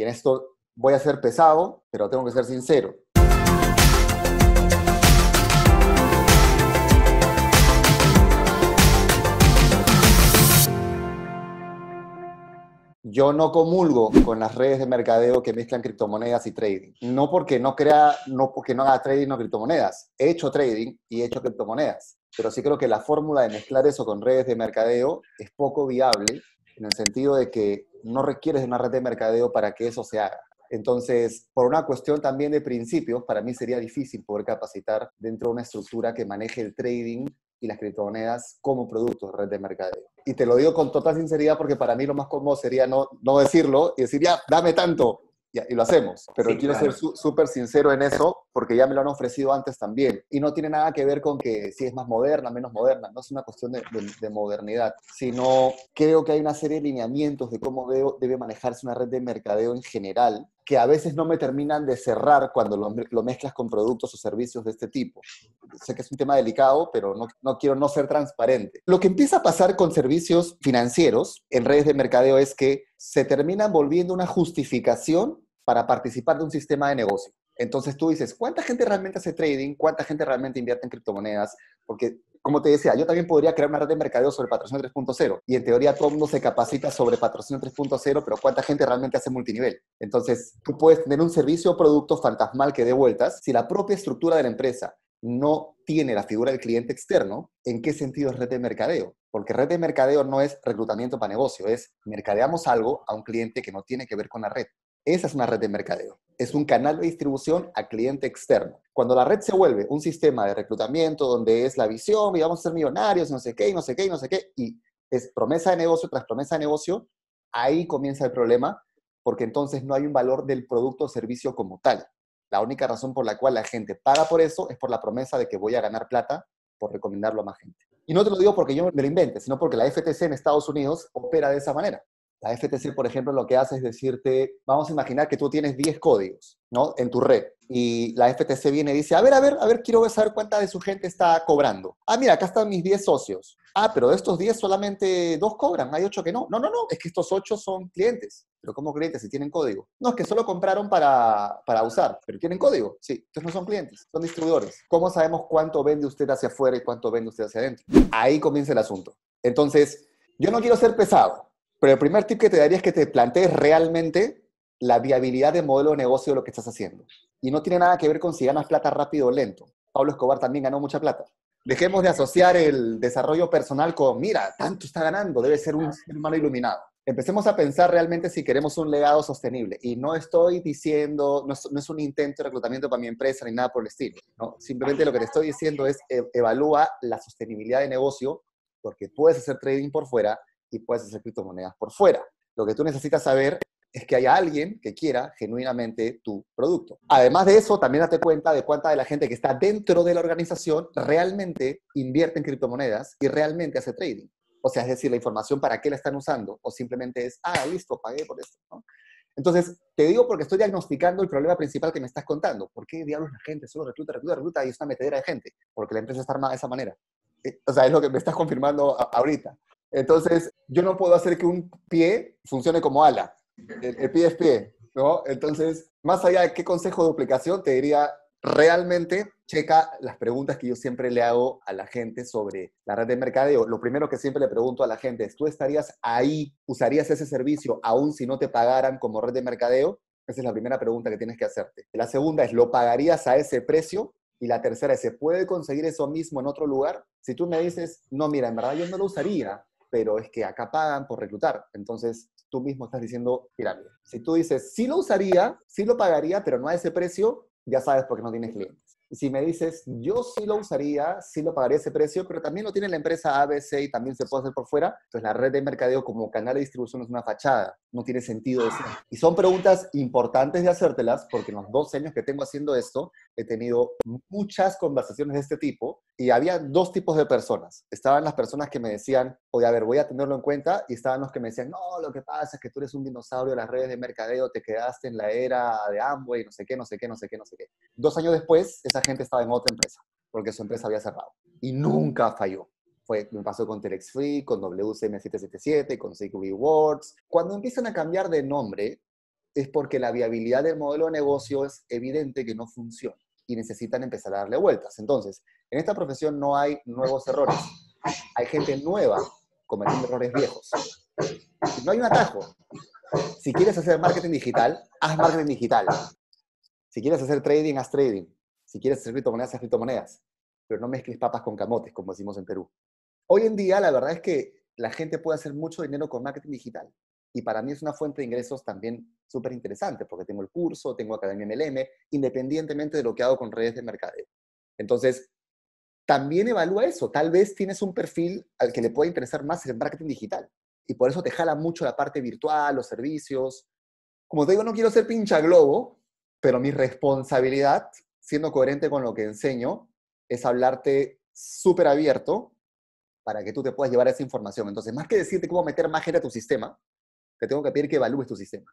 Y en esto voy a ser pesado, pero tengo que ser sincero. Yo no comulgo con las redes de mercadeo que mezclan criptomonedas y trading. No porque no crea, no porque no haga trading o criptomonedas. He hecho trading y he hecho criptomonedas. Pero sí creo que la fórmula de mezclar eso con redes de mercadeo es poco viable en el sentido de que no requieres de una red de mercadeo para que eso se haga. Entonces, por una cuestión también de principios, para mí sería difícil poder capacitar dentro de una estructura que maneje el trading y las criptomonedas como productos de red de mercadeo. Y te lo digo con total sinceridad porque para mí lo más cómodo sería no, no decirlo y decir, ya, dame tanto, y lo hacemos. Pero quiero ser súper sincero en eso porque ya me lo han ofrecido antes también. Y no tiene nada que ver con que si es más moderna, menos moderna, no es una cuestión de, de, modernidad, sino creo que hay una serie de lineamientos de cómo debe manejarse una red de mercadeo en general que a veces no me terminan de cerrar cuando lo, mezclas con productos o servicios de este tipo. Sé que es un tema delicado, pero no, no, quiero no ser transparente. Lo que empieza a pasar con servicios financieros en redes de mercadeo es que se terminan volviendo una justificación para participar de un sistema de negocio. Entonces tú dices, ¿cuánta gente realmente hace trading? ¿Cuánta gente realmente invierte en criptomonedas? Porque, como te decía, yo también podría crear una red de mercadeo sobre patrocinio 3.0 y en teoría todo el mundo se capacita sobre patrocinio 3.0, pero ¿cuánta gente realmente hace multinivel? Entonces, tú puedes tener un servicio o producto fantasmal que dé vueltas si la propia estructura de la empresa no tiene la figura del cliente externo, ¿en qué sentido es red de mercadeo? Porque red de mercadeo no es reclutamiento para negocio, es mercadeamos algo a un cliente que no tiene que ver con la red. Esa es una red de mercadeo. Es un canal de distribución a cliente externo. Cuando la red se vuelve un sistema de reclutamiento donde es la visión y vamos a ser millonarios, no sé qué, y no sé qué, y no sé qué, y es promesa de negocio tras promesa de negocio, ahí comienza el problema porque entonces no hay un valor del producto o servicio como tal. La única razón por la cual la gente paga por eso es por la promesa de que voy a ganar plata por recomendarlo a más gente. Y no te lo digo porque yo me lo invente, sino porque la FTC en Estados Unidos opera de esa manera. La FTC, por ejemplo, lo que hace es decirte, vamos a imaginar que tú tienes 10 códigos, ¿no? En tu red. Y la FTC viene y dice, a ver, a ver, a ver, quiero saber cuánta de su gente está cobrando. Ah, mira, acá están mis 10 socios. Ah, pero de estos 10 solamente dos cobran, hay 8 que no. No, no, no, es que estos 8 son clientes. Pero ¿cómo clientes si tienen código? No, es que solo compraron para, para usar, pero tienen código. Sí, entonces no son clientes, son distribuidores. ¿Cómo sabemos cuánto vende usted hacia afuera y cuánto vende usted hacia adentro? Ahí comienza el asunto. Entonces, yo no quiero ser pesado, pero el primer tip que te daría es que te plantees realmente la viabilidad de modelo de negocio de lo que estás haciendo. Y no tiene nada que ver con si ganas plata rápido o lento. Pablo Escobar también ganó mucha plata. Dejemos de asociar el desarrollo personal con, mira, tanto está ganando, debe ser un ser humano iluminado. Empecemos a pensar realmente si queremos un legado sostenible. Y no estoy diciendo, no es, un intento de reclutamiento para mi empresa ni nada por el estilo. Simplemente lo que te estoy diciendo es e, evalúa la sostenibilidad de negocio, porque puedes hacer trading por fuera, y puedes hacer criptomonedas por fuera. Lo que tú necesitas saber es que haya alguien que quiera genuinamente tu producto. Además de eso, también date cuenta de cuánta de la gente que está dentro de la organización realmente invierte en criptomonedas y realmente hace trading. O sea, es decir, la información para qué la están usando o simplemente es, ah, listo, pagué por esto. Entonces, te digo porque estoy diagnosticando el problema principal que me estás contando. ¿Por qué diablos la gente solo recluta, recluta, recluta y es una metedera de gente? Porque la empresa está armada de esa manera. Eh, o sea, es lo que me estás confirmando ahorita. Entonces, yo no puedo hacer que un pie funcione como ala. El, pie es pie, ¿no? Entonces, más allá de qué consejo de duplicación, te diría, realmente checa las preguntas que yo siempre le hago a la gente sobre la red de mercadeo. Lo primero que siempre le pregunto a la gente es, ¿tú estarías ahí, usarías ese servicio aún si no te pagaran como red de mercadeo? Esa es la primera pregunta que tienes que hacerte. La segunda es, ¿lo pagarías a ese precio? Y la tercera es, ¿se puede conseguir eso mismo en otro lugar? Si tú me dices, no, mira, en verdad yo no lo usaría, pero es que acá pagan por reclutar. Entonces, tú mismo estás diciendo pirámide. Si tú dices, sí lo usaría, sí lo pagaría, pero no a ese precio, ya sabes por qué no tienes clientes. Si me dices, yo sí lo usaría, sí lo pagaría ese precio, pero también lo tiene la empresa ABC y también se puede hacer por fuera, pues la red de mercadeo como canal de distribución es una fachada, no tiene sentido decir. Y son preguntas importantes de hacértelas porque en los dos años que tengo haciendo esto, he tenido muchas conversaciones de este tipo y había dos tipos de personas. Estaban las personas que me decían, oye, a ver, voy a tenerlo en cuenta, y estaban los que me decían, no, lo que pasa es que tú eres un dinosaurio de las redes de mercadeo, te quedaste en la era de Amway, no sé qué, no sé qué, no sé qué, no sé qué. Dos años después, esa gente estaba en otra empresa, porque su empresa había cerrado. Y nunca falló. Fue, me pasó con Telex Free, con WCM777, con CQB Words. Cuando empiezan a cambiar de nombre, es porque la viabilidad del modelo de negocio es evidente que no funciona y necesitan empezar a darle vueltas. Entonces, en esta profesión no hay nuevos errores. Hay gente nueva cometiendo errores viejos. No hay un atajo. Si quieres hacer marketing digital, haz marketing digital. Si quieres hacer trading, haz trading. Si quieres hacer criptomonedas, haz criptomonedas. Pero no mezcles papas con camotes, como decimos en Perú. Hoy en día, la verdad es que la gente puede hacer mucho dinero con marketing digital. Y para mí es una fuente de ingresos también súper interesante, porque tengo el curso, tengo Academia MLM, independientemente de lo que hago con redes de mercadeo. Entonces, también evalúa eso. Tal vez tienes un perfil al que le puede interesar más el marketing digital. Y por eso te jala mucho la parte virtual, los servicios. Como te digo, no quiero ser pincha globo, pero mi responsabilidad, siendo coherente con lo que enseño, es hablarte súper abierto para que tú te puedas llevar esa información. Entonces, más que decirte cómo meter más gente a tu sistema, te tengo que pedir que evalúes tu sistema.